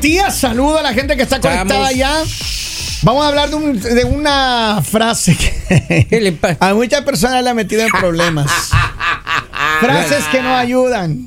Buenos días. Saludo a la gente que está conectada ya. Vamos a hablar de, un- de una frase que a muchas personas le ha metido en problemas. Frases que no ayudan.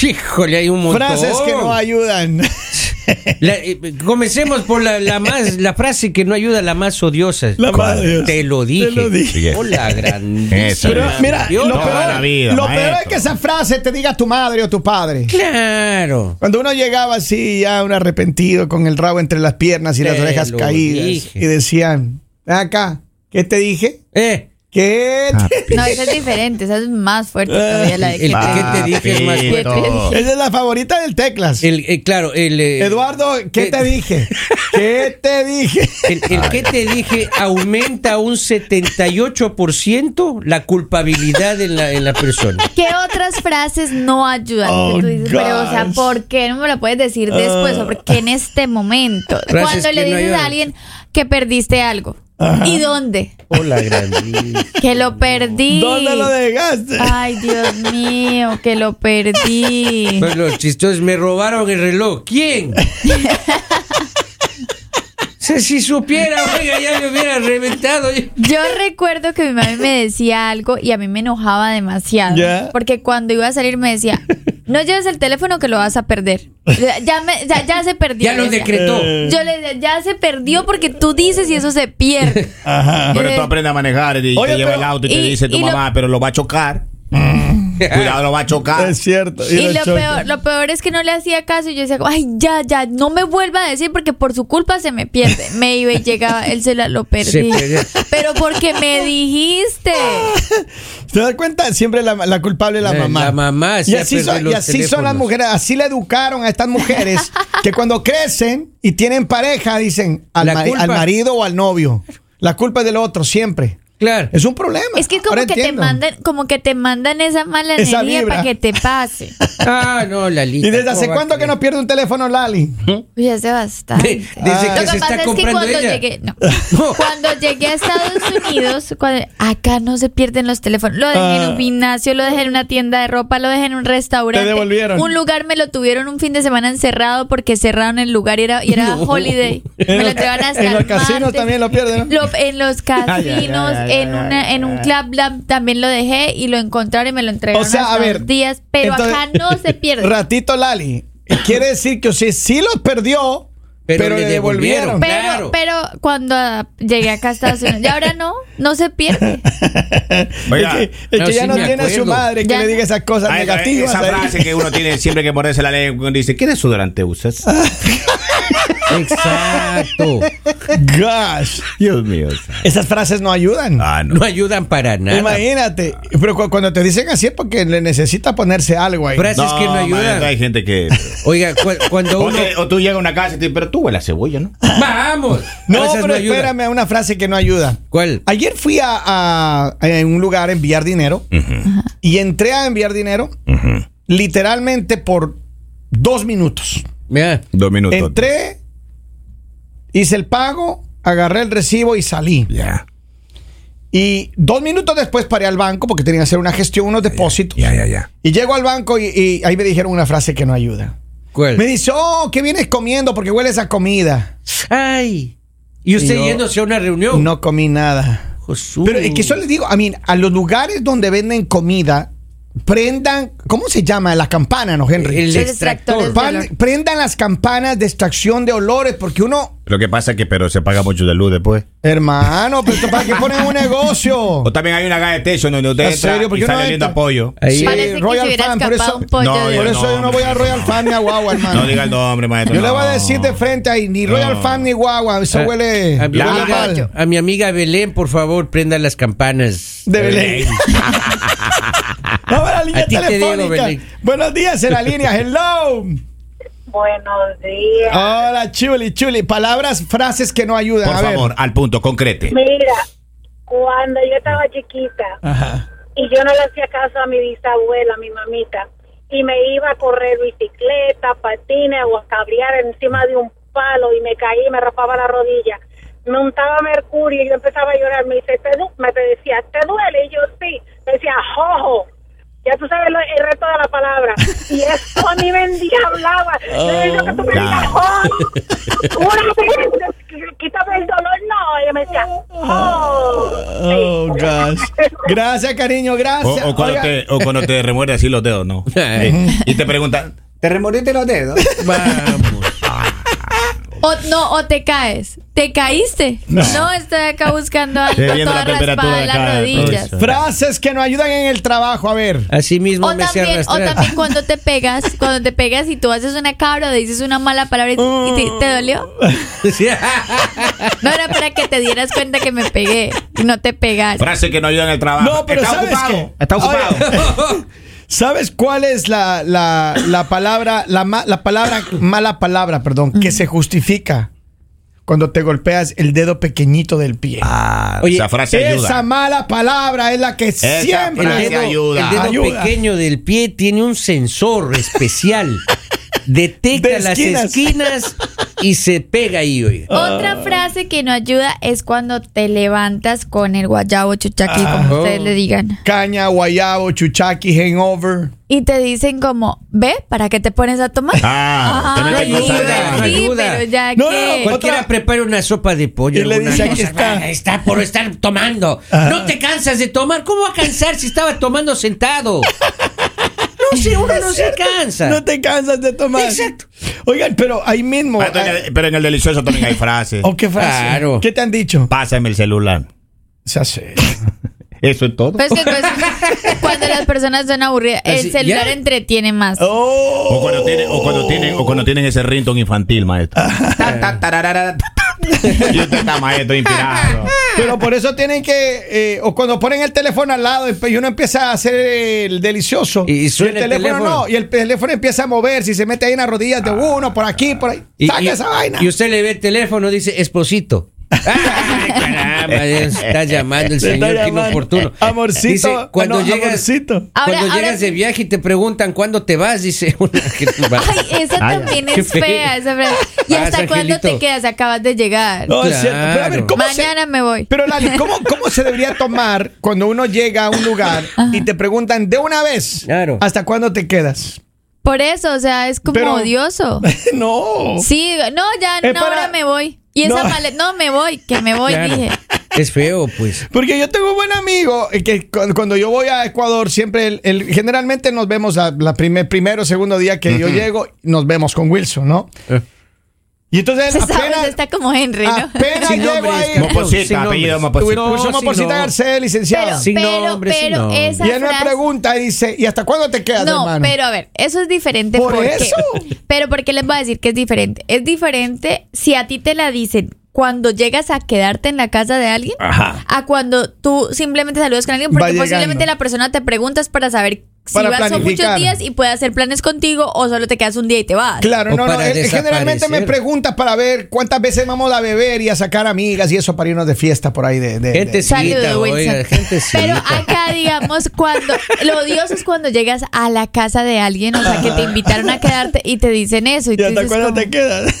Híjole, hay un montón. Frases que no ayudan. La- eh, comencemos por la, la más la frase que no ayuda, la más odiosa. La más odiosa. Te lo dije. Te lo dije. Hola, grandísima. Pero mira, Dios. lo, peor, vida, lo peor es que esa frase te diga tu madre o tu padre. Claro. Cuando uno llegaba así, ya un arrepentido, con el rabo entre las piernas y las orejas caídas, dije. y decían, acá, ¿qué te dije? Eh, ¿Qué Ah, No, esa es diferente, esa es más fuerte todavía la de que el te- que te dije es más fuerte. Esa es la favorita del Teclas. el, eh, claro, el. eh, Eduardo, ¿qué eh, te dije? ¿Qué te dije? El, el que te dije aumenta un 78% la culpabilidad en la, en la persona. ¿Qué otras frases no ayudan? Oh, Que tú dices, pero, o sea. ¿por qué no me lo puedes decir después? ¿O por qué en este momento? Cuando le dices a alguien que perdiste algo. ¿Y dónde? Hola, grandísima. Que lo perdí. ¿Dónde lo dejaste? Ay, Dios mío, que lo perdí. Pues los chistosos me robaron el reloj. ¿Quién? Si, si supiera, oiga, ya me hubiera reventado. Yo recuerdo que mi mamá me decía algo y a mí me enojaba demasiado. Ya. Porque cuando iba a salir me decía, no lleves el teléfono que lo vas a perder. Ya, me- ya, ya se perdió. Ya lo decretó. Yo le decía, ya se perdió porque tú dices y eso se pierde. Ajá. Pero tú aprendes a manejar y Oye, te lleva pero- el auto y, te y- dice tu y lo- mamá, pero lo va a chocar. Cuidado, lo va a chocar. Es cierto. Y lo peor, lo peor es que no le hacía caso y yo decía, ay, ya, ya, no me vuelva a decir porque por su culpa se me pierde. Me iba y llegaba, él se la lo perdí. perdió. Pero porque me dijiste. ¿Te das cuenta? Siempre la, la culpable es la Eh, mamá. la mamá Y así, son, y así son las mujeres. Así le educaron a estas mujeres que cuando crecen y tienen pareja dicen al, mari- al marido o al novio. La culpa es del otro, siempre. Claro. Es un problema. Es que como Ahora que te mandan, como que te mandan esa mala Esa energía para que te pase. Ah, no, Lalita. ¿Y desde hace ¿cómo va cuánto que no pierde un teléfono, Lali? Uy, hace bastante. De- desde Ah. que Lo se que está pasa es que cuando ella. llegué, no. cuando llegué a Estados Unidos, cuando- acá no se pierden los teléfonos. Lo dejé en Ah. un gimnasio, lo dejé en una tienda de ropa, lo dejé en un restaurante. Te devolvieron. Un lugar me lo tuvieron un fin de semana encerrado porque cerraron el lugar y era, y era No. holiday. Me lo entregaron hasta en los casinos también lo pierden, ¿no? Lo- en los casinos, Ay, ay, ay, ay, en, ay, una, ay, en un club lab también lo dejé y lo encontraron y me lo entregaron O sea, hasta a ver. dos días. Pero entonces- acá no se pierde. Ratito, Lali. Quiere decir que usted sí los perdió, pero, Pero le devolvieron. devolvieron. Pero, Claro. pero cuando llegué acá a Estados Unidos, y ahora no, no se pierde. Oiga, es que, es no, que ya sí no tiene a su madre que Ya le diga esas cosas negativas. Esa ahí. frase que uno tiene siempre que morderse la lengua cuando dice, ¿qué desodorante usas? Exacto. Gosh. Dios mío. Esas frases no ayudan. Ah, no. No ayudan para nada. Imagínate. Pero cu- cuando te dicen así es porque le necesita ponerse algo ahí. Frases que no ayudan. hay gente que... Oiga, cu- cuando O, uno. que- o tú llegas a una casa y te dices, pero tú huele a cebolla, ¿no? ¡Vamos! No, pero espérame, una frase que no ayuda. ¿Cuál? Ayer fui a, a- a un lugar a enviar dinero y entré a enviar dinero literalmente por dos minutos. Mira, Dos minutos. Entré, hice el pago, agarré el recibo y salí. Ya, Y dos minutos después paré al banco porque tenía que hacer una gestión, unos depósitos. ya, ya, ya. Y llego al banco y, y ahí me dijeron una frase que no ayuda. ¿cuál? Me dice, oh, ¿qué vienes comiendo? Porque hueles a comida. ¡Ay! ¿Y usted Y yéndose a una reunión? No comí nada. Jesús. Pero es que eso les digo, a mí, a los lugares donde venden comida, prendan, ¿cómo se llama? La campana, ¿no, Henry? El extractor. Pan- prendan las campanas de extracción de olores, porque uno, Lo que pasa es que, pero se paga mucho de luz después. hermano, pero esto para que ponen un negocio. O también hay una gas station donde usted ¿En entra serio? ¿Por y sale no oliendo a pollo. Ahí. Sí, Parece que Royal Fan, por eso- un pollo. No, de- Por yo eso yo no voy a Royal Fan ni a Guagua, hermano. No diga el nombre, maestro. Yo le voy a decir de frente ahí, ni Royal No. Fan ni Guagua, eso A- huele, a, mi la- amiga, a mi amiga Belén, por favor, prenda las campanas. De Belén. Vamos a la línea A ti te digo, telefónica. Buenos días en la línea. Hello. Buenos días. Hola, chuli, chuli. Palabras, frases que no ayudan. Por a ver. favor, al punto, concrete. Mira, cuando yo estaba chiquita Ajá. y yo no le hacía caso a mi bisabuela, a mi mamita, y me iba a correr bicicleta, patines o a cabrear encima de un palo y me caí, me rapaba la rodilla. Me untaba mercurio y yo empezaba a llorar. Me dice, ¿te du-? me decía, ¿te duele? Y yo sí. Me decía, jojo. Yo ya tú sabes lo- el resto de la palabra. Y eso a mí me endiablaba. Yo le digo que tú me digas, oh, una vez, quítame el dolor, no. Y ella me decía, oh. Oh, gosh. Gracias, cariño, gracias. o cuando te, o cuando te remuerde así los dedos, ¿no? Y te preguntan, ¿te remordiste los dedos? O, no, o te caes. ¿Te caíste? No, estoy acá buscando algo Estoy viendo toda la temperatura raspada en las rodillas. Frases que nos ayudan en el trabajo. A ver. Así mismo O me también, o arrastrar. también cuando te pegas, cuando te pegas y tú haces una cabra o dices una mala palabra y, y te, te dolió. No era para que te dieras cuenta que me pegué y no te pegas. Frase que no ayuda en el trabajo. No, pero Está ¿sabes ocupado. qué? Está ocupado. ¿Sabes cuál es la, la, la palabra, la, ma- la palabra, mala palabra, perdón, que se justifica cuando te golpeas el dedo pequeñito del pie? Ah, Oye, esa frase ayuda. Esa mala palabra es la que Esa siempre. El frase dedo, ayuda. el dedo Ayuda. pequeño del pie tiene un sensor especial. Detecta De las esquinas. Y se pega ahí, oiga. Otra frase que no ayuda es cuando te levantas con el guayabo chuchaqui, como Oh. ustedes le digan. Caña, guayabo, chuchaqui, hangover. Y te dicen como, ve, ¿para qué te pones a tomar? Ah, ayuda, sí, ayuda. pero ya No, no, que... no, Cualquiera Otra- prepara una sopa de pollo. Y le dice, aquí cosa. está. Ah, está por estar tomando. No te cansas de tomar. ¿Cómo va a cansar si estaba tomando sentado? No sé, uno no se cansa. No te cansas de tomar. Exacto. Oigan, pero ahí mismo. Ah, pero en eh, el- Pero en el delicioso también hay frases. ¿O qué frase? Claro. ¿Qué te han dicho? Pásame el celular. Se hace. Eso es todo. Pues que pues, cuando las personas son aburridas, el Así, celular ya. entretiene más. Oh. O cuando tienen, o cuando tienen, o cuando tienen ese rington infantil, maestro. Y usted está maestro inspirado. Pero por eso tienen que, eh, o cuando ponen el teléfono al lado y uno empieza a hacer el delicioso. Y suena el teléfono. no, y el teléfono empieza a moverse y se mete ahí en las rodillas de uno, por aquí, por ahí. Y, Saca y- esa vaina. y usted le ve el teléfono, dice esposito. Ay, caramba, está llamando el señor inoportuno. Amorcito, Dice, cuando no, llegas, amorcito. Ahora- cuando ahora llegas de viaje y te preguntan cuándo te vas, dice una que tú vas. Ay, esa Ay, también es fea, esa frase. ¿Y hasta cuándo te quedas? Acabas de llegar. No, es cierto. Pero a ver, Claro. ¿cómo se- Mañana me voy. Pero Lali, ¿cómo, ¿cómo se debería tomar cuando uno llega a un lugar y te preguntan de una vez Claro. hasta cuándo te quedas? Por eso, o sea, es como Pero- odioso. no. Sí, no, ya Es una para- hora me voy. Y esa No. maleta, no, me voy, que me voy, Claro. dije. Es feo, pues. Porque yo tengo un buen amigo eh, que cu- cuando yo voy a Ecuador, siempre, el, el- generalmente nos vemos la, la primer, primero o segundo día que yo llego, nos vemos con Wilson, ¿no? Eh. Y entonces Se él sabe, apenas, está como Henry, ¿no? apenas Sin llego nombres, ahí. Moposita, Sin apellido nombres. Moposita. Wilson No, sin Moposita no. Garcés, licenciado. Pero, Sin pero, nombre, sin pero nombre. esa y él me pregunta y dice, ¿y hasta cuándo te quedas, No, hermano? pero a ver, eso es diferente. ¿Por porque, eso? Pero porque les voy a decir que es diferente. Es diferente si a ti te la dicen cuando llegas a quedarte en la casa de alguien Ajá. a cuando tú simplemente saludas con alguien porque posiblemente la persona te preguntas para saber si Para vas son muchos planificar. días y puede hacer planes contigo o solo te quedas un día y te vas. Claro, O no, no. Él, él generalmente me desaparecer. pregunta para ver cuántas veces vamos a beber y a sacar amigas y eso para irnos de fiesta por ahí de. de- de- oiga, gentecita. Pero acá, digamos, cuando lo odioso es cuando llegas a la casa de alguien, o sea, que te invitaron a quedarte y te dicen eso. Y, ¿Y tú hasta dices cuándo como- te quedas?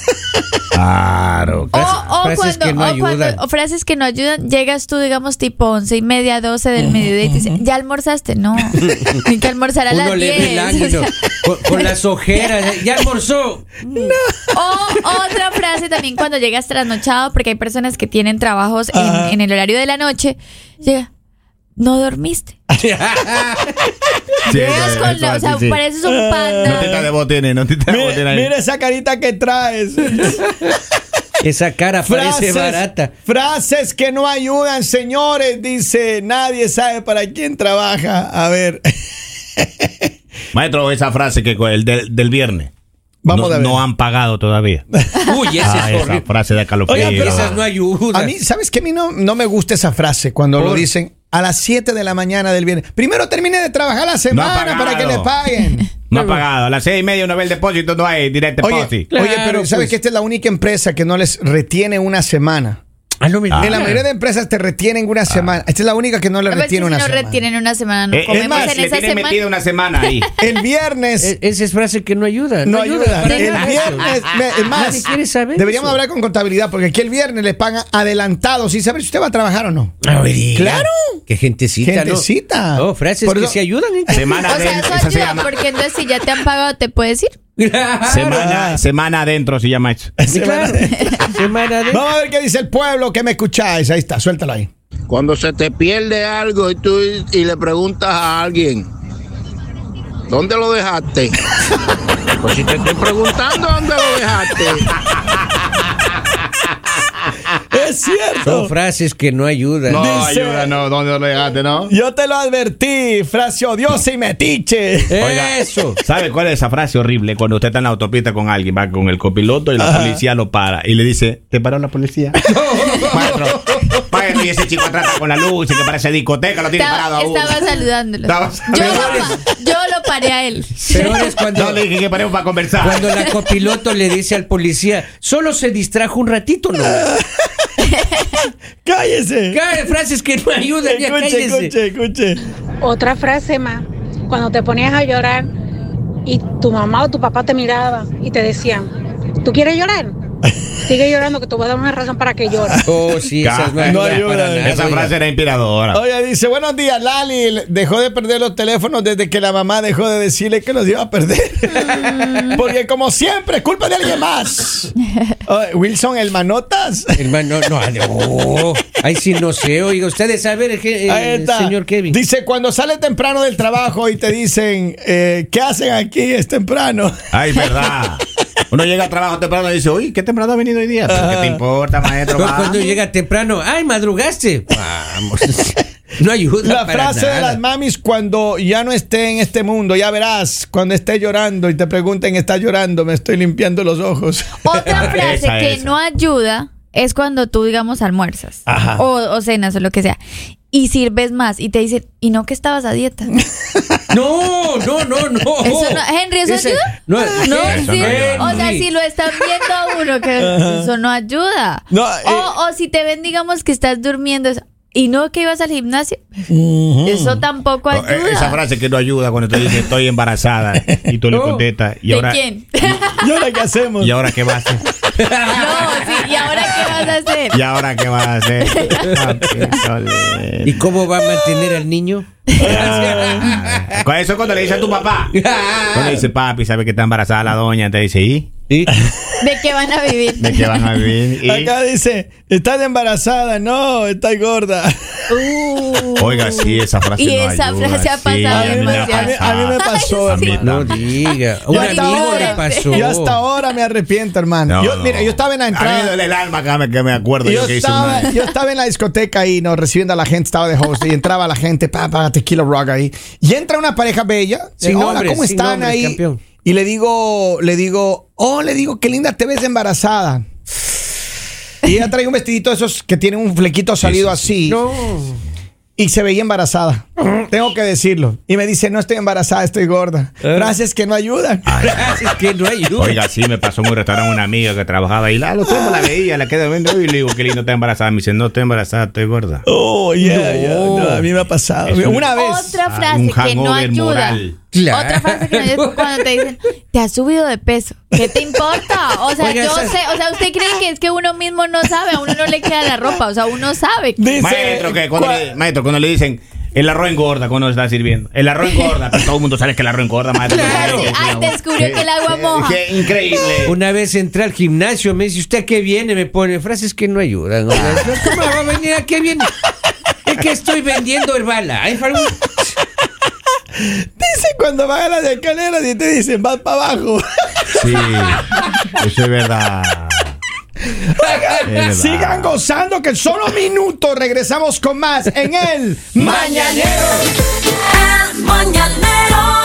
Claro. O, o frases cuando, que no o ayudan. cuando- o frases que no ayudan, llegas tú, digamos, tipo once y media, doce del mediodía y te dicen, ¿ya almorzaste? No, hay que almorzar a Uno las le ve el diez. ángulo O sea, con, con las ojeras. ¿eh? ¿Ya almorzó? O otra frase también cuando llegas trasnochado, porque hay personas que tienen trabajos en, en el horario de la noche, llega, no dormiste. Sí, Llegas eso- con eso la, o sea, sí. pareces un panda. Notita de botines, notita de botines Mira, ahí. mira esa carita que traes. Esa cara parece barata. frases que no ayudan, señores. Dice, nadie sabe para quién trabaja. A ver, Maestro, esa frase que el del, del viernes. Vamos no, a ver. no han pagado todavía. Uy, esa Ah, es esa frase de calofrío. Pero Esas no ayudan. a mí, ¿sabes qué? A mí no, no me gusta esa frase cuando lo dicen a las 7 de la mañana del viernes. Primero termine de trabajar la No semana ha para que le paguen. No ha pagado. A las seis y media no ve el depósito, no hay direct Oye, deposit. oye, Claro, pero ¿sabes pues. que esta es la única empresa que no les retiene una semana? Ah, no Ah. En la mayoría de empresas te retienen una semana. Esta es la única que no le si retiene una no semana. retienen una semana, no Eh, es comemos más, en le esa semana. metida una semana ahí. El viernes. E- Esa es frase que no ayuda. no ayuda. para El nada. viernes. me- es más, quiere saber deberíamos eso. hablar con contabilidad porque aquí el viernes le pagan adelantado sin saber si usted va a trabajar o no. A ver, diga. Claro. Qué gentecita, Gentecita. ¿no? Oh, frases Por que eso- se ayudan. ¿eh? Semana O sea, eso Esa ayuda porque entonces si ya te han pagado te puedes ir. Claro. Semana, semana adentro se llama eso. Sí, claro. Semana de... Vamos a ver qué dice el pueblo que me escucháis. Ahí está, suéltalo ahí. Cuando se te pierde algo y tú y le preguntas a alguien, ¿dónde lo dejaste? Pues si te estoy preguntando dónde lo dejaste. Es cierto. Son frases que no ayudan. No, Dice- ayuda, no. ¿Dónde lo dejaste, no? Yo te lo advertí, frase odiosa y metiche. Oiga, Eso. ¿Sabe cuál es esa frase horrible? Cuando usted está en la autopista con alguien, va con el copiloto y la Ajá. policía lo para y le dice, ¿te paró la policía? maestro, maestro, y ese chico atrás está con la luz y que parece discoteca, lo tiene parado Estaba, a uno. estaba saludándolo. Estaba Yo, lo, yo lo paré a él. Pero es cuando, No, le dije que paremos para conversar. cuando la copiloto le dice al policía, solo se distrajo un ratito, ¿no? Cállese. Claro, frases que no ayudan, ya Escuche, cállese. escuche, escuche. Otra frase más, cuando te ponías a llorar y tu mamá o tu papá te miraba y te decían, ¿tú quieres llorar? Sigue llorando que te voy a dar una razón para que llores. Oh, sí, no, nada, Esa frase era inspiradora. Oye, dice, buenos días, Lali. Dejó de perder los teléfonos desde que la mamá dejó de decirle que los iba a perder. Porque como siempre, es culpa de alguien más. Wilson, el manotas. Hermano, no, no. Ay, sí, no sé. Oiga, ustedes saben, el, el está. señor Kevin. Dice, cuando sale temprano del trabajo y te dicen, eh, ¿qué hacen aquí? Es temprano. Ay, verdad. Uno llega al trabajo temprano y dice, uy, ¿qué temprano ha venido hoy día? ¿Pero ¿Qué te importa, maestro? Cuando llega temprano, ay, madrugaste. Vamos. No ayuda La para frase de las mamis cuando ya no esté en este mundo, ya verás, cuando esté llorando y te pregunten, ¿estás llorando? Me estoy limpiando los ojos. Otra frase Esa, que esa. no ayuda es cuando tú, digamos, almuerzas Ajá. o, o cenas o lo que sea y sirves más y te dicen, ¿y no que estabas a dieta? No, no, no, no. Eso no- Henry, ¿eso Ese- ayuda? No, No, Eso sí. no ayuda. o sea, si lo están viendo a uno, que eso no ayuda. No, eh. o, o si te ven, digamos, que estás durmiendo y no que ibas al gimnasio, eso tampoco eh, ayuda. Esa frase que no ayuda cuando te dice estoy embarazada y tú le contestas. ¿Y ¿De ahora, quién? ¿Y ahora qué hacemos? ¿Y ahora qué vas a hacer? No, sí, ¿y ahora qué vas a hacer? ¿Y ahora qué vas a hacer? ¿Y cómo va a mantener al niño? Ah, eso cuando le dice a tu papá. Cuando le dice, papi, sabe que está embarazada la doña, te dice, ¿y? ¿Sí? ¿De qué van a vivir? ¿De qué van a vivir? ¿Y? Acá dice, ¿estás embarazada? No, estás gorda. Uh. Oiga, sí, esa frase Y no esa ayuda, frase ha pasado a mí me ha A mí, a mí me pasó. Mí No diga. Un Y hasta amigo ahora- le pasó. Y hasta ahora me arrepiento, hermano. No, yo, no. Mira, yo estaba en la A mí entrada. duele el alma que me, que me acuerdo Yo yo que hice estaba, una... yo estaba en la discoteca ahí, ¿no? Recibiendo a la gente, estaba de host y entraba la gente, pa, pa, tequila rock ahí. Y entra una pareja bella. Sin Hola, nombres, ¿cómo sin están nombres, ahí? campeón. Y le digo, le digo, oh, le digo, qué linda te ves embarazada. Y ella trae un vestidito de esos que tienen un flequito salido así. No. Y se veía embarazada. Tengo que decirlo. Y me dice, no estoy embarazada, estoy gorda. Frases que no ayudan. Es que no ayuda. Oiga, sí, me pasó en un restaurante una amiga que trabajaba ahí. La, lo tengo, la veía, la quedé viendo y le digo, qué lindo está embarazada. Me dice, no estoy embarazada, estoy gorda. Oh, yeah, yeah. No. No, a mí me ha pasado. Es un- Una vez. Otra Ah, frase un que no ayuda. moral. Claro. Otra frase que es cuando te dicen, te has subido de peso. ¿Qué te importa? O sea, Oiga, yo sé, o sea, usted cree que es que uno mismo no sabe, a uno no le queda la ropa, o sea, uno sabe. Dice, Maestro, que cuando ¿cuál- le, maestro, cuando le dicen el arroz engorda cuando está sirviendo. El arroz engorda, pero todo el mundo sabe que el arroz engorda, maestro. Claro. Así, ay, descubrió que el agua moja. Qué increíble. Una vez entré al gimnasio, me dice, ¿usted a qué viene? Me pone frases que no ayudan. ¿Cómo va a venir? ¿A qué viene? Es que estoy vendiendo Herbala. Ay, Faru- Dice cuando van a las escaleras y te dicen, vas para abajo. Sí, eso es verdad. Es verdad. Sigan gozando que en solo minutos regresamos con más en el Mañanero. El mañanero